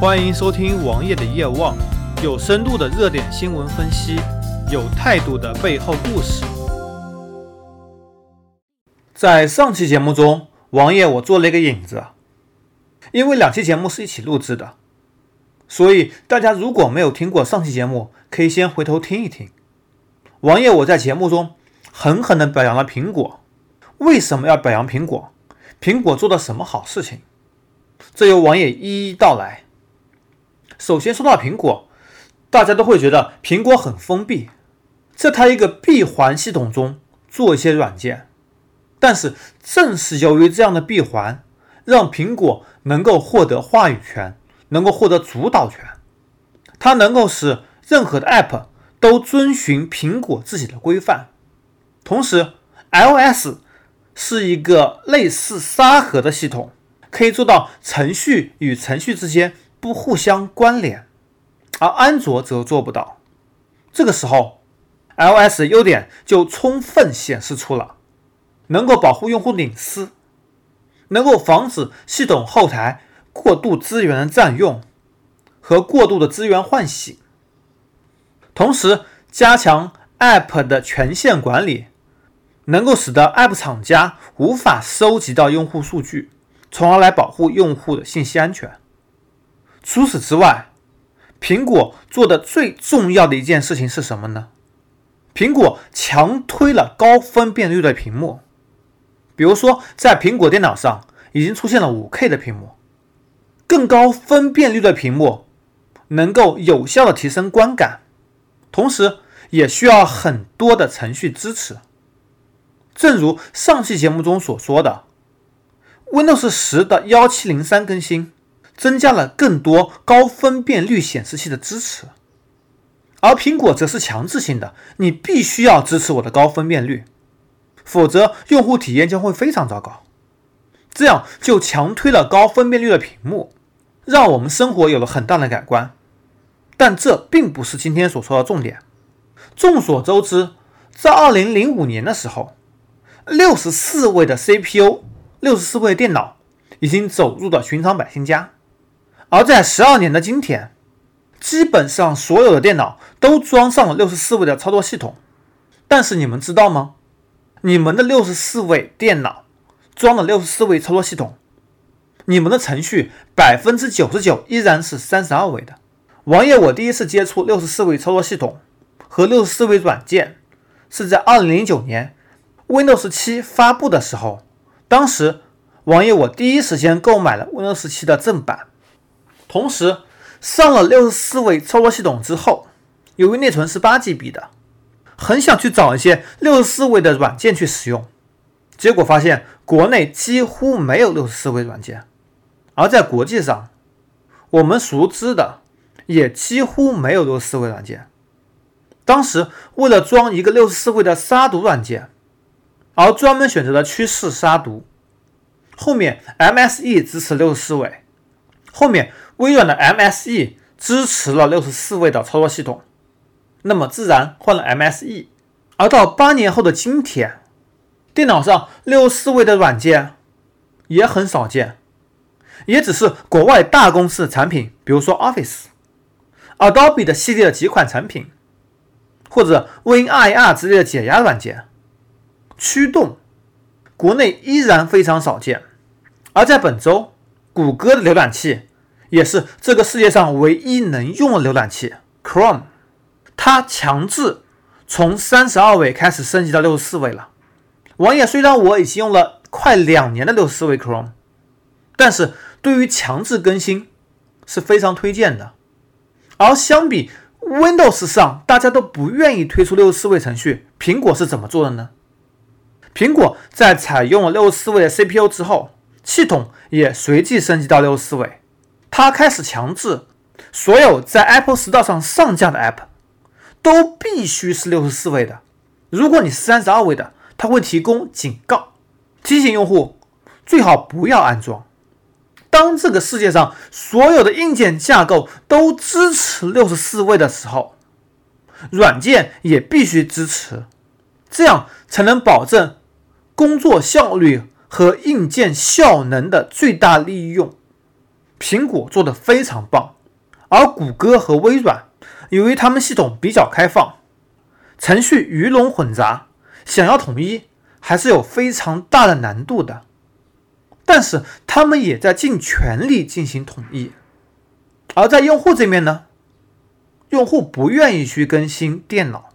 欢迎收听王爷的夜望，有深度的热点新闻分析，有态度的背后故事。在上期节目中，王爷我做了一个引子，因为两期节目是一起录制的，所以大家如果没有听过上期节目，可以先回头听一听。王爷我在节目中狠狠地表扬了苹果，为什么要表扬苹果？苹果做了什么好事情？这由王爷一一道来。首先说到苹果，大家都会觉得苹果很封闭，在它一个闭环系统中做一些软件。但是正是由于这样的闭环，让苹果能够获得话语权，能够获得主导权。它能够使任何的 App 都遵循苹果自己的规范。同时，iOS 是一个类似沙盒的系统，可以做到程序与程序之间。不互相关联，而安卓则做不到。这个时候，iOS 的优点就充分显示出了：能够保护用户隐私，能够防止系统后台过度资源的占用。和过度的资源换洗，同时加强 App 的权限管理，能够使得 App 厂家无法收集到用户数据，从而来保护用户的信息安全。除此之外，苹果做的最重要的一件事情是什么呢？苹果强推了高分辨率的屏幕，比如说在苹果电脑上已经出现了 5K 的屏幕。更高分辨率的屏幕能够有效的提升观感，同时也需要很多的程序支持。正如上期节目中所说的，Windows 十的1703更新。增加了更多高分辨率显示器的支持，而苹果则是强制性的，你必须要支持我的高分辨率，否则用户体验将会非常糟糕。这样就强推了高分辨率的屏幕，让我们生活有了很大的改观。但这并不是今天所说的重点。众所周知，在2005年的时候，64位的 CPU、64位电脑已经走入了寻常百姓家。而在十二年的今天，基本上所有的电脑都装上了六十四位的操作系统。但是你们知道吗？你们的六十四位电脑装了六十四位操作系统，你们的程序百分之九十九依然是三十二位的。王爷，我第一次接触六十四位操作系统和六十四位软件是在二零零九年 Windows 七发布的时候。当时，王爷我第一时间购买了 Windows 七的正版。同时，上了六十四位操作系统之后，由于内存是八 GB 的，很想去找一些六十四位的软件去使用，结果发现国内几乎没有六十四位软件，而在国际上，我们熟知的也几乎没有六十四位软件。当时为了装一个六十四位的杀毒软件，而专门选择了趋势杀毒，后面 MSE 支持六十四位，后面。微软的 MSE 支持了六十四位的操作系统，那么自然换了 MSE。而到八年后的今天，电脑上六十四位的软件也很少见，也只是国外大公司的产品，比如说 Office、Adobe 的系列的几款产品，或者 WinRAR 之类的解压软件。驱动国内依然非常少见。而在本周，谷歌的浏览器。也是这个世界上唯一能用的浏览器 Chrome，它强制从三十二位开始升级到六十四位了。王爷虽然我已经用了快两年的六十四位 Chrome，但是对于强制更新是非常推荐的。而相比 Windows 上大家都不愿意推出六十四位程序，苹果是怎么做的呢？苹果在采用了六十四位的 CPU 之后，系统也随即升级到六十四位。它开始强制所有在 Apple Store 上上架的 App 都必须是六十四位的。如果你是三十二位的，它会提供警告，提醒用户最好不要安装。当这个世界上所有的硬件架构都支持六十四位的时候，软件也必须支持，这样才能保证工作效率和硬件效能的最大利用。苹果做的非常棒，而谷歌和微软由于他们系统比较开放，程序鱼龙混杂，想要统一还是有非常大的难度的。但是他们也在尽全力进行统一。而在用户这边呢，用户不愿意去更新电脑，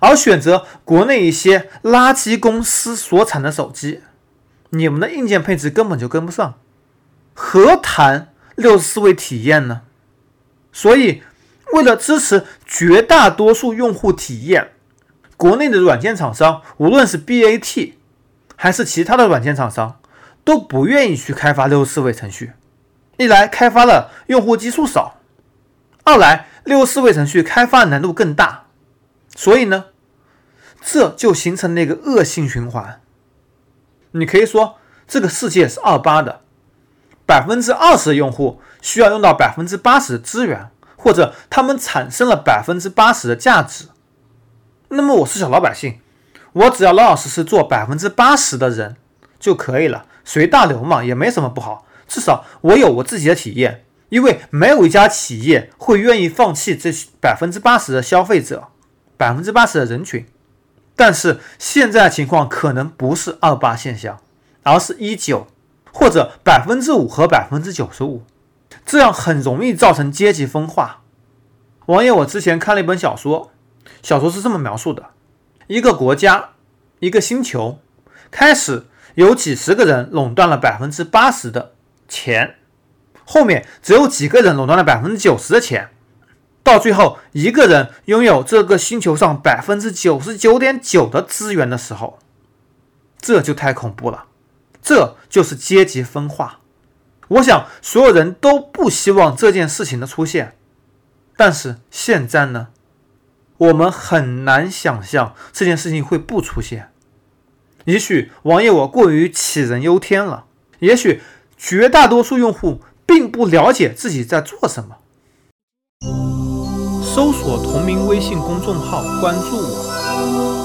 而选择国内一些垃圾公司所产的手机，你们的硬件配置根本就跟不上，何谈六十四位体验呢？所以，为了支持绝大多数用户体验，国内的软件厂商，无论是 BAT 还是其他的软件厂商，都不愿意去开发六十四位程序。一来开发的用户基数少，二来六十四位程序开发难度更大，所以呢，这就形成了一个恶性循环。你可以说这个世界是二八的，百分之二十的用户需要用到百分之八十的资源，或者他们产生了百分之八十的价值。那么我是小老百姓，我只要老老实实做百分之八十的人就可以了，随大流嘛，也没什么不好。至少我有我自己的体验，因为没有一家企业会愿意放弃这百分之八十的消费者，百分之八十的人群。但是现在情况可能不是二八现象，而是一九或者百分之五和百分之九十五，这样很容易造成阶级分化。王爷，我之前看了一本小说，小说是这么描述的：一个国家，一个星球，开始有几十个人垄断了百分之八十的。钱，后面只有几个人垄断了百分之九十的钱，到最后一个人拥有这个星球上百分之九十九点九的资源的时候，这就太恐怖了。这就是阶级分化。我想所有人都不希望这件事情的出现，但是现在呢，我们很难想象这件事情会不出现。也许王爷我过于杞人忧天了，也许。绝大多数用户并不了解自己在做什么。搜索同名微信公众号，关注我。